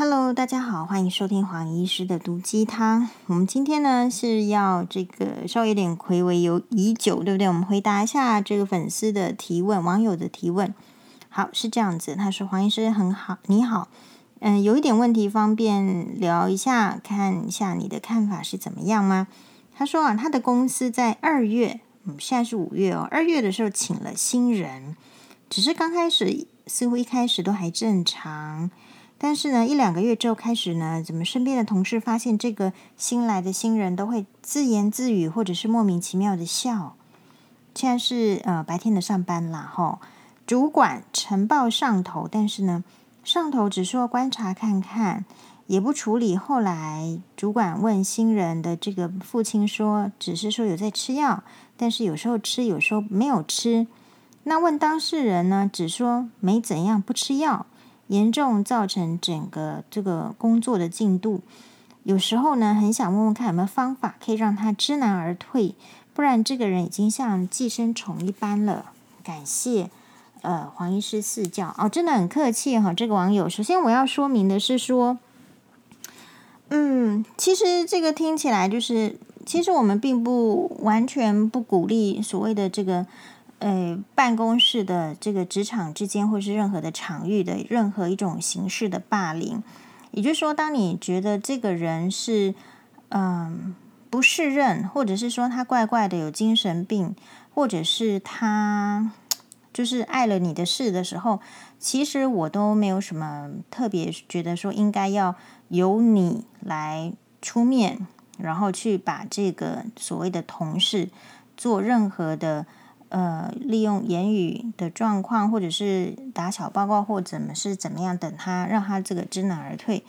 Hello，大家好，欢迎收听黄医师的毒鸡汤。我们今天呢是要这个稍微有点回味有已久，对不对？我们回答一下这个粉丝的提问，网友的提问。好，是这样子，他说黄医师很好，你好，嗯，有一点问题，方便聊一下，看一下你的看法是怎么样吗？他说啊，他的公司在二月，嗯，现在是五月哦，二月的时候请了新人，只是刚开始似乎一开始都还正常。但是呢，一两个月之后开始呢，怎么身边的同事发现这个新来的新人都会自言自语，或者是莫名其妙的笑。现在是呃白天的上班啦，吼，主管呈报上头，但是呢，上头只说观察看看，也不处理。后来主管问新人的这个父亲说，只是说有在吃药，但是有时候吃，有时候没有吃。那问当事人呢，只说没怎样，不吃药。严重造成整个这个工作的进度，有时候呢，很想问问看有没有方法可以让他知难而退，不然这个人已经像寄生虫一般了。感谢，呃，黄医师赐教哦，真的很客气哈，这个网友。首先我要说明的是说，嗯，其实这个听起来就是，其实我们并不完全不鼓励所谓的这个。呃，办公室的这个职场之间，或是任何的场域的任何一种形式的霸凌，也就是说，当你觉得这个人是嗯、不适任，或者是说他怪怪的有精神病，或者是他就是碍了你的事的时候，其实我都没有什么特别觉得说应该要由你来出面，然后去把这个所谓的同事做任何的。呃，利用言语的状况，或者是打小报告，或怎么是怎么样，等他让他这个知难而退。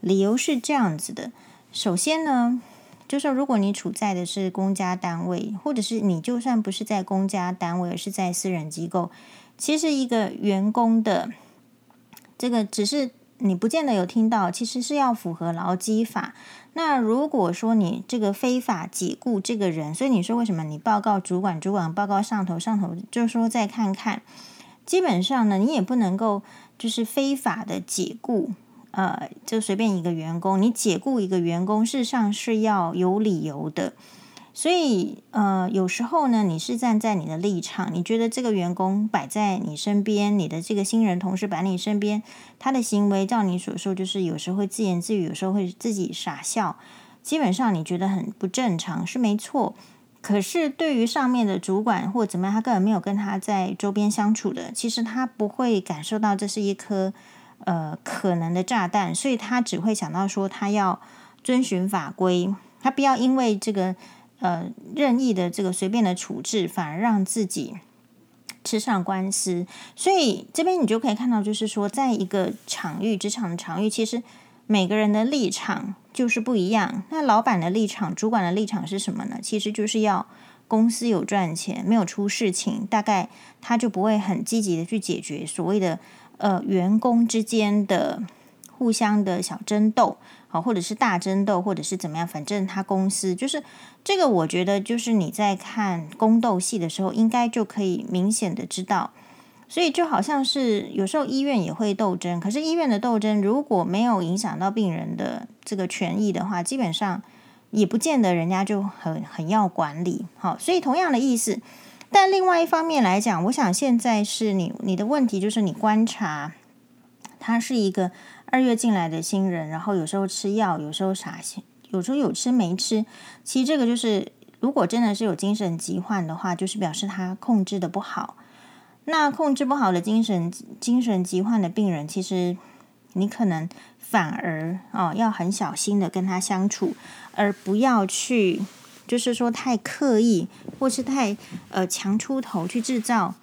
理由是这样子的：首先呢，就是如果你处在的是公家单位，或者是你就算不是在公家单位，而是在私人机构，其实一个员工的这个只是。你不见得有听到，其实是要符合劳基法。那如果说你这个非法解雇这个人，所以你说为什么你报告主管，主管报告上头，上头就说再看看。基本上呢，你也不能够就是非法的解雇，呃，就随便一个员工，你解雇一个员工，事实上是要有理由的。所以，呃，有时候呢，你是站在你的立场，你觉得这个员工摆在你身边，你的这个新人同事摆你身边，他的行为照你所说，就是有时候会自言自语，有时候会自己傻笑，基本上你觉得很不正常，是没错。可是对于上面的主管或者怎么样，他根本没有跟他在周边相处的，其实他不会感受到这是一颗呃可能的炸弹，所以他只会想到说他要遵循法规，他不要因为这个。呃，任意的这个随便的处置，反而让自己吃上官司。所以这边你就可以看到，就是说，在一个场域，职场的场域，其实每个人的立场就是不一样。那老板的立场、主管的立场是什么呢？其实就是要公司有赚钱，没有出事情，大概他就不会很积极的去解决所谓的呃员工之间的互相的小争斗。或者是大争斗，或者是怎么样，反正他公司就是这个。我觉得就是你在看宫斗戏的时候，应该就可以明显的知道。所以就好像是有时候医院也会斗争，可是医院的斗争如果没有影响到病人的这个权益的话，基本上也不见得人家就很很要管理。好，所以同样的意思，但另外一方面来讲，我想现在是你你的问题就是你观察他是一个。二月进来的新人，然后有时候吃药，有时候傻，有时候有吃没吃。其实这个就是，如果真的是有精神疾患的话，就是表示他控制的不好。那控制不好的精神精神疾患的病人，其实你可能反而哦要很小心的跟他相处，而不要去就是说太刻意，或是太呃强出头去制造。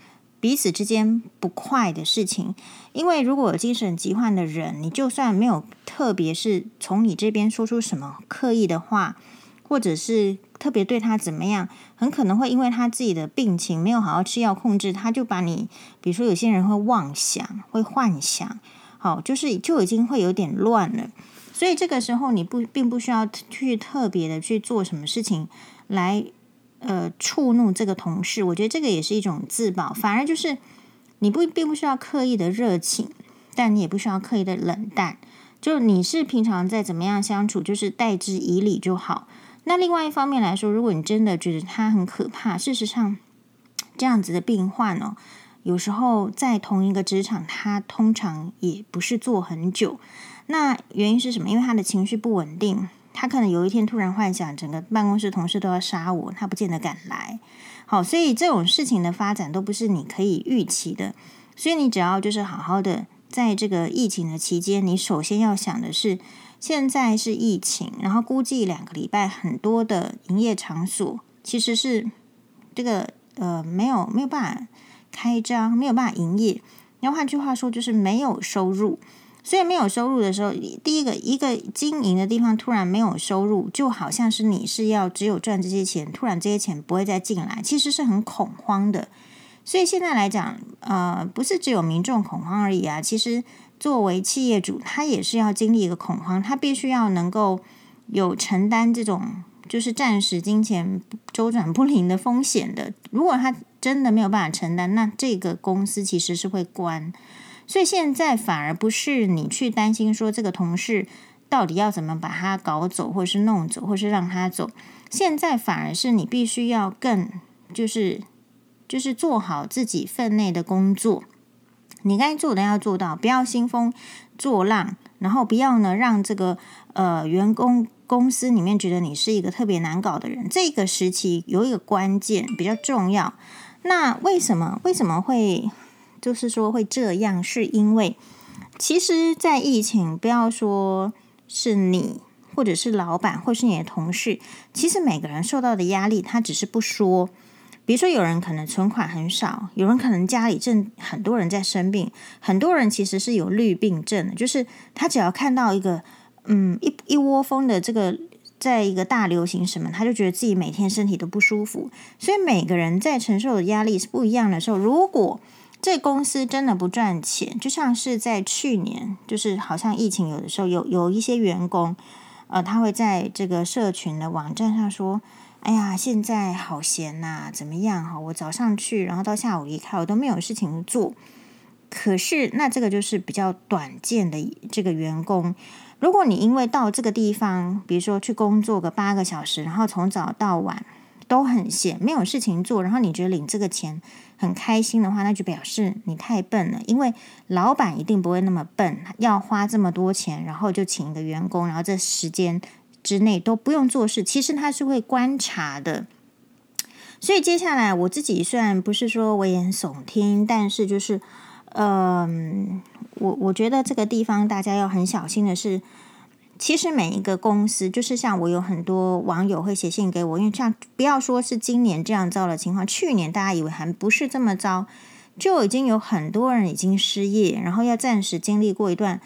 彼此之间不快的事情，因为如果有精神疾患的人，你就算没有特别是从你这边说出什么刻意的话，或者是特别对他怎么样，很可能会因为他自己的病情没有好好吃药控制，他就把你，比如说有些人会妄想、会幻想，好，就是就已经会有点乱了。所以这个时候你不并不需要去特别的去做什么事情来。呃，触怒这个同事，我觉得这个也是一种自保。反而就是你不并不需要刻意的热情，但你也不需要刻意的冷淡。就你是平常在怎么样相处，就是待之以礼就好。那另外一方面来说，如果你真的觉得他很可怕，事实上这样子的病患哦，有时候在同一个职场，他通常也不是做很久。那原因是什么？因为他的情绪不稳定，他可能有一天突然幻想整个办公室同事都要杀我，他不见得敢来。好，所以这种事情的发展都不是你可以预期的。所以你只要就是好好的在这个疫情的期间，你首先要想的是。现在是疫情，然后估计两个礼拜，很多的营业场所其实是这个呃没有没有办法开张，没有办法营业。然后换句话说，就是没有收入。所以没有收入的时候，第一个一个经营的地方突然没有收入，就好像是你是要只有赚这些钱，突然这些钱不会再进来，其实是很恐慌的。所以现在来讲，呃，不是只有民众恐慌而已啊，其实。作为企业主，他也是要经历一个恐慌，他必须要能够有承担这种就是暂时金钱周转不灵的风险的。如果他真的没有办法承担，那这个公司其实是会关。所以现在反而不是你去担心说这个同事到底要怎么把他搞走，或是弄走，或是让他走。现在反而是你必须要更就是就是做好自己分内的工作。你该做的要做到，不要兴风作浪，然后不要呢让这个呃员工公司里面觉得你是一个特别难搞的人。这个时期有一个关键比较重要，那为什么为什么会就是说会这样？是因为其实，在疫情，不要说是你，或者是老板，或是你的同事，其实每个人受到的压力，他只是不说。比如说，有人可能存款很少，有人可能家里正很多人在生病，很多人其实是有绿病症的，就是他只要看到一个嗯一一窝蜂的这个在一个大流行什么，他就觉得自己每天身体都不舒服。所以每个人在承受的压力是不一样的时候，如果这公司真的不赚钱，就像是在去年，就是好像疫情有的时候有有一些员工，呃，他会在这个社群的网站上说。哎呀，现在好闲呐、怎么样哈？我早上去，然后到下午离开，我都没有事情做。可是，那这个就是比较短见的这个员工。如果你因为到这个地方，比如说去工作个八个小时，然后从早到晚都很闲，没有事情做，然后你觉得领这个钱很开心的话，那就表示你太笨了。因为老板一定不会那么笨，要花这么多钱，然后就请一个员工，然后这时间。之内都不用做事，其实他是会观察的。所以接下来我自己虽然不是说危言耸听，但是就是，嗯、我我觉得这个地方大家要很小心的是，其实每一个公司，就是像我有很多网友会写信给我，因为像不要说是今年这样糟的情况，去年大家以为还不是这么糟，就已经有很多人已经失业，然后要暂时经历过一段。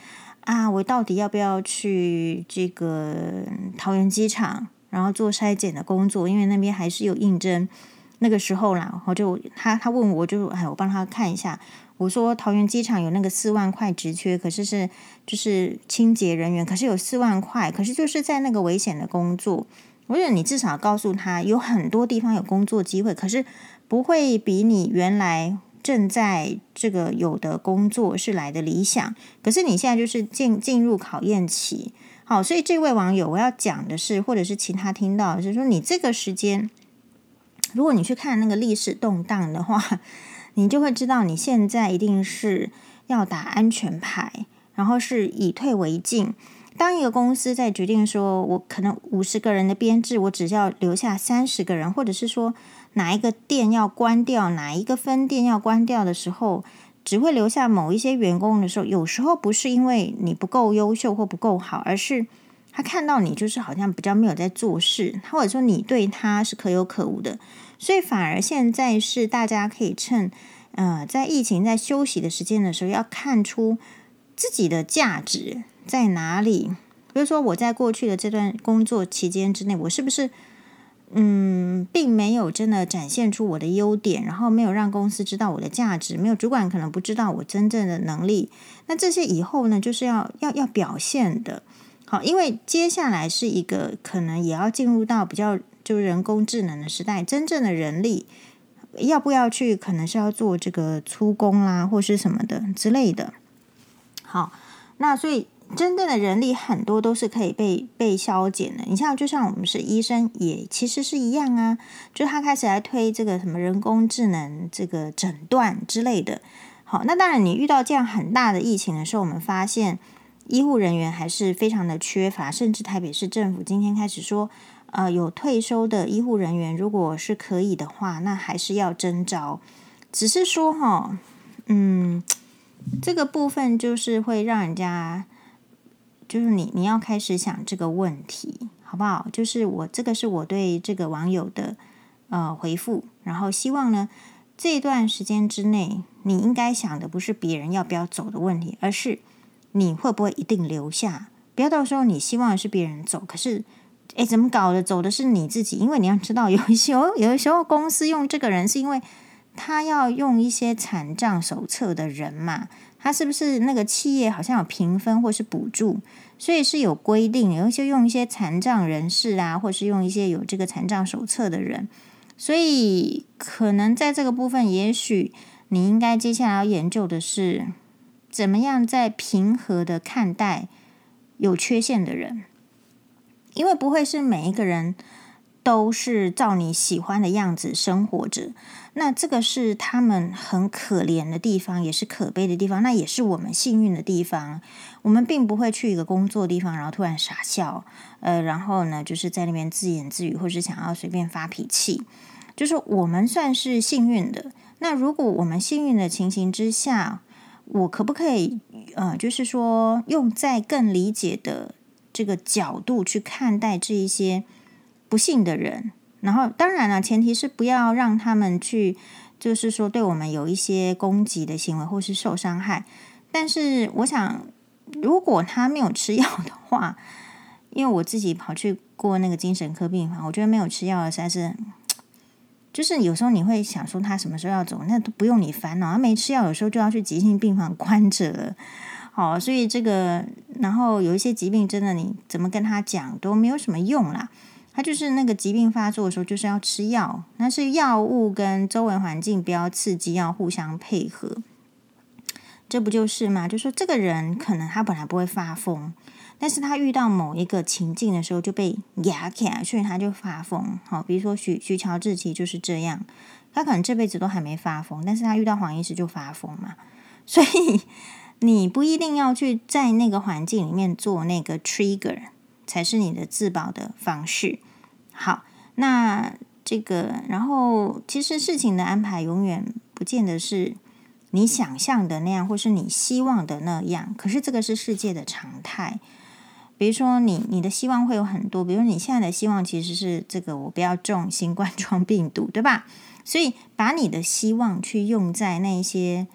啊，我到底要不要去这个桃园机场，然后做筛检的工作？因为那边还是有应征。那个时候啦，我就他他问我就哎，我帮他看一下。我说桃园机场有那个四万块职缺，可是是就是清洁人员，可是有四万块，可是就是在那个危险的工作。我觉得你至少告诉他，有很多地方有工作机会，可是不会比你原来。正在这个有的工作是来的理想，可是你现在就是进进入考验期，好，所以这位网友我要讲的是，或者是其他听到的是说，你这个时间，如果你去看那个历史动荡的话，你就会知道你现在一定是要打安全牌，然后是以退为进。当一个公司在决定说，我可能五十个人的编制，我只要留下三十个人，或者是说。哪一个店要关掉，哪一个分店要关掉的时候，只会留下某一些员工的时候，有时候不是因为你不够优秀或不够好，而是他看到你就是好像比较没有在做事，或者说你对他是可有可无的，所以反而现在是大家可以趁呃在疫情在休息的时间的时候，要看出自己的价值在哪里。比如说我在过去的这段工作期间之内，我是不是？嗯，并没有真的展现出我的优点，然后没有让公司知道我的价值，没有主管可能不知道我真正的能力。那这些以后呢，就是要要要表现的好，因为接下来是一个可能也要进入到比较就是人工智能的时代，真正的人力要不要去，可能是要做这个粗工啦，或是什么的之类的。好，那所以真正的人力很多都是可以被被削减的。你像，就像我们是医生，也其实是一样啊。就他开始来推这个什么人工智能这个诊断之类的。好，那当然，你遇到这样很大的疫情的时候，我们发现医护人员还是非常的缺乏，甚至台北市政府今天开始说，呃，有退休的医护人员，如果是可以的话，那还是要征召。只是说，哈，嗯，这个部分就是会让人家，就是你你要开始想这个问题，好不好？就是我这个是我对这个网友的呃回复，然后希望呢。这段时间之内，你应该想的不是别人要不要走的问题，而是你会不会一定留下。不要到时候你希望是别人走，可是，诶，怎么搞的？走的是你自己。因为你要知道，有一些有的时候公司用这个人，是因为他要用一些残障手册的人嘛。他是不是那个企业好像有评分或是补助，所以是有规定，有一些用一些残障人士啊，或是用一些有这个残障手册的人。所以，可能在这个部分，也许你应该接下来要研究的是，怎么样在平和的看待有缺陷的人，因为不会是每一个人都是照你喜欢的样子生活着。那这个是他们很可怜的地方，也是可悲的地方，那也是我们幸运的地方。我们并不会去一个工作地方，然后突然傻笑，呃，然后呢，就是在那边自言自语，或是想要随便发脾气。就是我们算是幸运的。那如果我们幸运的情形之下，我可不可以呃，就是说用在更理解的这个角度去看待这一些不幸的人？然后当然了，前提是不要让他们去，就是说对我们有一些攻击的行为或是受伤害。但是我想。如果他没有吃药的话，因为我自己跑去过那个精神科病房，我觉得没有吃药的实在是，就是有时候你会想说他什么时候要走，那都不用你烦恼。他没吃药，有时候就要去急性病房 关着了。好，所以这个，然后有一些疾病，真的你怎么跟他讲都没有什么用啦。他就是那个疾病发作的时候，就是要吃药，那是药物跟周围环境不要刺激，要互相配合。这不就是吗？就说这个人可能他本来不会发疯，但是他遇到某一个情境的时候就被压起来，所以他就发疯。好，比如说徐徐乔治其就是这样，他可能这辈子都还没发疯，但是他遇到黄医师就发疯嘛。所以你不一定要去在那个环境里面做那个 trigger，才是你的自保的方式。好，那这个然后其实事情的安排永远不见得是。你想象的那样，或是你希望的那样，可是这个是世界的常态。比如说你，你的希望会有很多，比如你现在的希望其实是这个，我不要中新冠状病毒，对吧？所以把你的希望去用在那些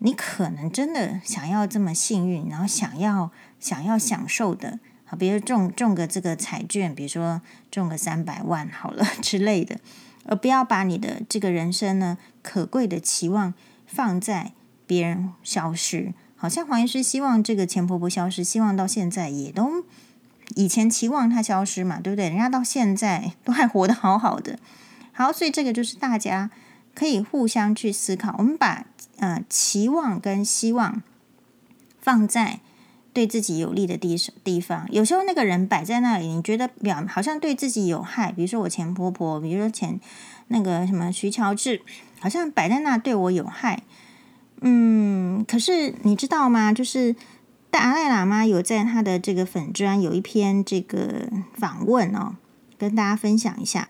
你可能真的想要这么幸运，然后想要想要享受的，好，比如中中个这个彩券，比如说中个三百万好了 之类的，而不要把你的这个人生呢，可贵的期望。放在别人消失，好像黄医师希望这个钱婆婆消失，希望到现在也都以前期望她消失嘛，对不对？人家到现在都还活得好好的，好，所以这个就是大家可以互相去思考。我们把呃期望跟希望放在对自己有利的地地方，有时候那个人摆在那里，你觉得表好像对自己有害，比如说我前婆婆，比如说前那个什么徐乔治。好像摆在那对我有害，嗯，可是你知道吗？就是达赖喇嘛有在他的这个粉专有一篇这个访问哦，跟大家分享一下。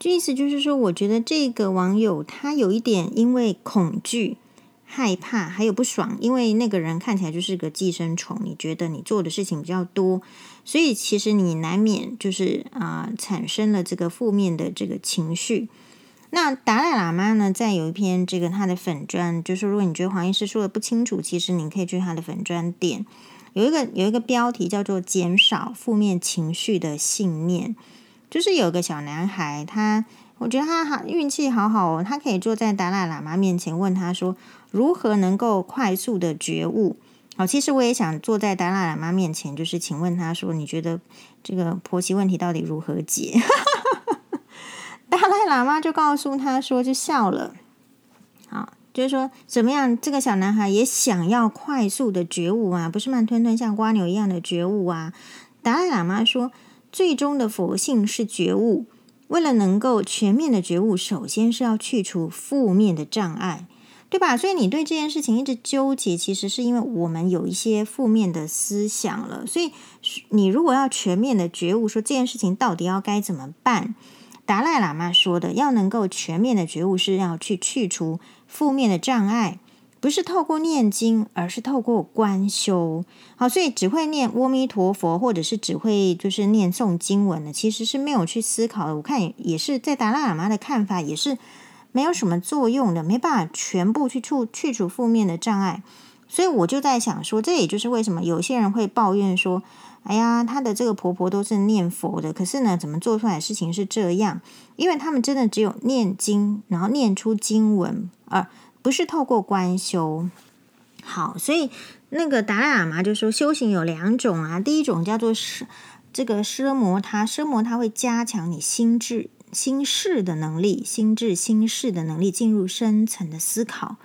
这意思就是说，我觉得这个网友他有一点因为恐惧、害怕，还有不爽，因为那个人看起来就是个寄生虫。你觉得你做的事情比较多，所以其实你难免就是啊、产生了这个负面的这个情绪。那达赖喇嘛呢，在有一篇这个他的粉专，就是如果你觉得黄医师说的不清楚，其实你可以去他的粉专点，有一个有一个标题叫做“减少负面情绪的信念”，就是有个小男孩，他我觉得他好运气好好哦，他可以坐在达赖喇嘛面前问他说，如何能够快速的觉悟？好，其实我也想坐在达赖喇嘛面前，就是请问他说，你觉得这个婆媳问题到底如何解？达赖喇嘛就告诉他说，就笑了。好，就是说怎么样，这个小男孩也想要快速的觉悟啊，不是慢吞吞像蜗牛一样的觉悟啊。达赖喇嘛说，最终的佛性是觉悟。为了能够全面的觉悟，首先是要去除负面的障碍，对吧？所以你对这件事情一直纠结，其实是因为我们有一些负面的思想了。所以你如果要全面的觉悟，说这件事情到底要该怎么办？达赖喇嘛说的，要能够全面的觉悟，是要去去除负面的障碍。不是透过念经，而是透过观修。好，所以只会念阿弥陀佛，或者是只会就是念诵经文的，其实是没有去思考的。我看也是在达赖喇嘛的看法，也是没有什么作用的，没办法全部去除去除负面的障碍。所以我就在想说，这也就是为什么有些人会抱怨说：“哎呀，她的这个婆婆都是念佛的，可是呢，怎么做出来事情是这样？因为他们真的只有念经，然后念出经文啊。”不是透过观修，好，所以那个达赖喇嘛就说，修行有两种啊，第一种叫做是这个奢摩他，奢摩他会加强你心智、心事的能力，心智、心事的能力进入深层的思考。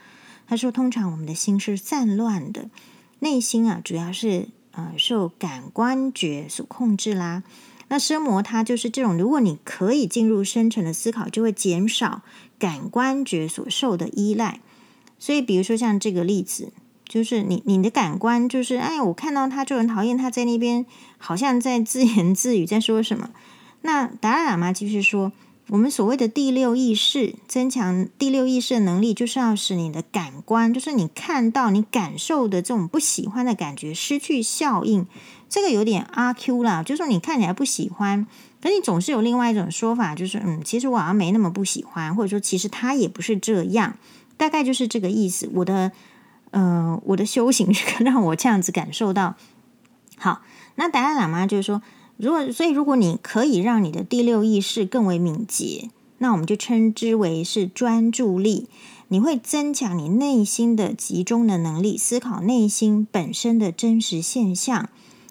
他说，通常我们的心是散乱的，内心啊主要是呃受感官觉所控制啦。那奢摩他就是这种，如果你可以进入深层的思考，就会减少感官觉所受的依赖。所以，比如说像这个例子，就是你你的感官就是，哎，我看到他就很讨厌他在那边，好像在自言自语，在说什么。那达赖喇嘛继续说，我们所谓的第六意识，增强第六意识的能力，就是要使你的感官，就是你看到、你感受的这种不喜欢的感觉失去效应。这个有点阿 Q 啦，就是说你看起来不喜欢，可你总是有另外一种说法，就是嗯，其实我好像没那么不喜欢，或者说其实他也不是这样。大概就是这个意思。我的，呃，我的修行 让我这样子感受到。好，那达赖喇嘛就是说，如果所以，如果你可以让你的第六意识更为敏捷，那我们就称之为是专注力。你会增强你内心的集中的能力，思考内心本身的真实现象。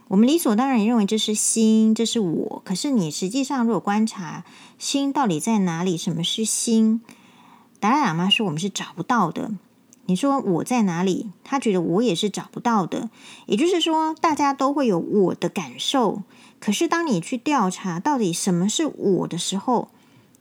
我们理所当然认为这是心，这是我。可是你实际上如果观察心到底在哪里，什么是心？达赖喇嘛说：“我们是找不到的。”你说我在哪里？他觉得我也是找不到的。也就是说，大家都会有我的感受。可是，当你去调查到底什么是我的时候，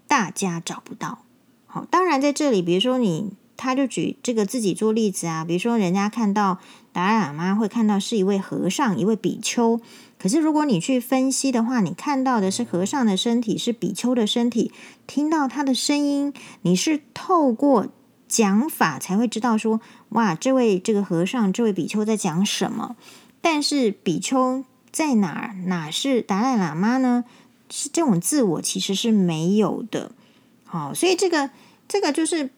大家找不到。好，当然在这里，比如说你，他就举这个自己做例子啊。比如说，人家看到达赖喇嘛会看到是一位和尚，一位比丘。可是，如果你去分析的话，你看到的是和尚的身体，是比丘的身体，听到他的声音，你是透过讲法才会知道说，哇，这位这个和尚，这位比丘在讲什么。但是，比丘在哪儿？哪是达赖喇嘛呢？是这种自我其实是没有的。好，所以这个这个就是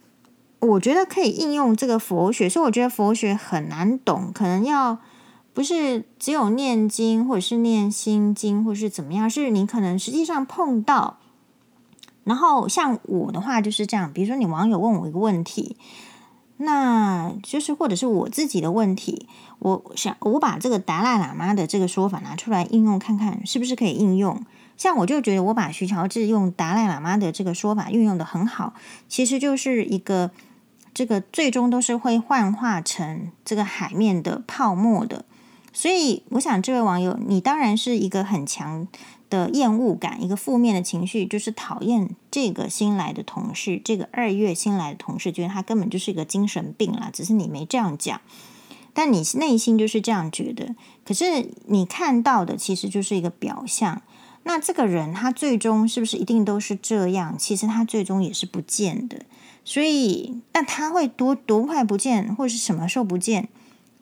我觉得可以应用这个佛学，所以我觉得佛学很难懂，可能要。不是只有念经，或者是念心经，或者是怎么样？是你可能实际上碰到，然后像我的话就是这样。比如说，你网友问我一个问题，那就是或者是我自己的问题，我想我把这个达赖喇嘛的这个说法拿出来应用看看，是不是可以应用？像我就觉得我把徐乔治用达赖喇嘛的这个说法运用的很好，其实就是一个这个最终都是会幻化成这个海面的泡沫的。所以，我想这位网友，你当然是一个很强的厌恶感，一个负面的情绪，就是讨厌这个新来的同事，这个二月新来的同事，觉得他根本就是一个精神病啦。只是你没这样讲，但你内心就是这样觉得。可是你看到的其实就是一个表象。那这个人他最终是不是一定都是这样？其实他最终也是不见的。所以，那他会多多快不见，或是什么时候不见？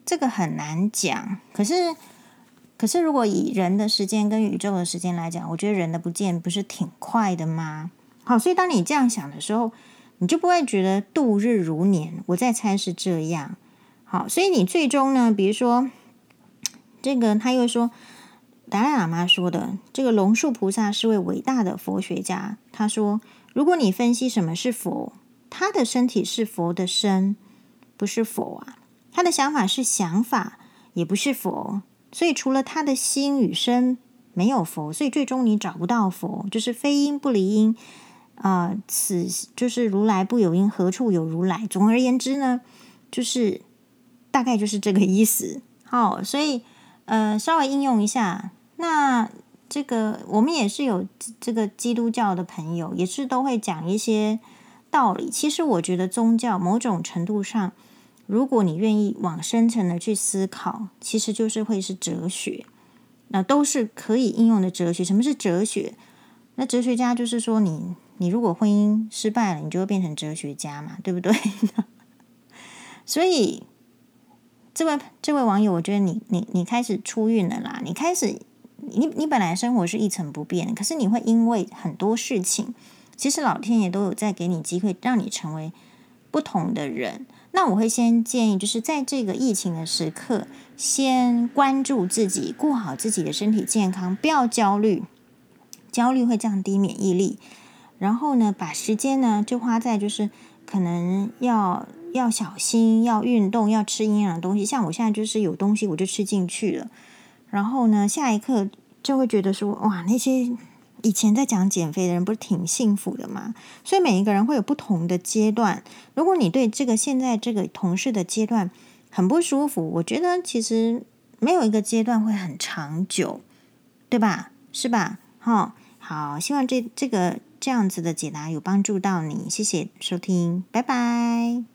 这个很难讲，可是，可是如果以人的时间跟宇宙的时间来讲，我觉得人的不见不是挺快的吗？好，所以当你这样想的时候，你就不会觉得度日如年。我在猜是这样。好，所以你最终呢，比如说这个，他又说达赖喇嘛说的，这个龙树菩萨是位伟大的佛学家。他说，如果你分析什么是佛，他的身体是佛的身，不是佛啊。他的想法是想法，也不是佛，所以除了他的心与身没有佛，所以最终你找不到佛，就是非因不离因。啊、此就是如来不有因，何处有如来？总而言之呢，就是大概就是这个意思。好，所以呃，稍微应用一下。那这个我们也是有这个基督教的朋友，也是都会讲一些道理。其实我觉得宗教某种程度上，如果你愿意往深层的去思考，其实就是会是哲学。那都是可以应用的哲学。什么是哲学？那哲学家就是说你。你如果婚姻失败了，你就会变成哲学家嘛，对不对？所以，这位这位网友，我觉得你你你开始出运了啦。你开始，你你本来生活是一成不变，可是你会因为很多事情，其实老天爷都有在给你机会，让你成为不同的人。那我会先建议，就是在这个疫情的时刻，先关注自己，顾好自己的身体健康，不要焦虑，焦虑会降低免疫力。然后呢，把时间呢就花在就是可能要要小心，要运动，要吃营养的东西。像我现在就是有东西我就吃进去了。然后呢，下一刻就会觉得说，哇，那些以前在讲减肥的人不是挺幸福的吗？所以每一个人会有不同的阶段。如果你对这个现在这个同事的阶段很不舒服，我觉得其实没有一个阶段会很长久，对吧？是吧？好，好，希望这这个。这样子的解答有帮助到你，谢谢收听，拜拜。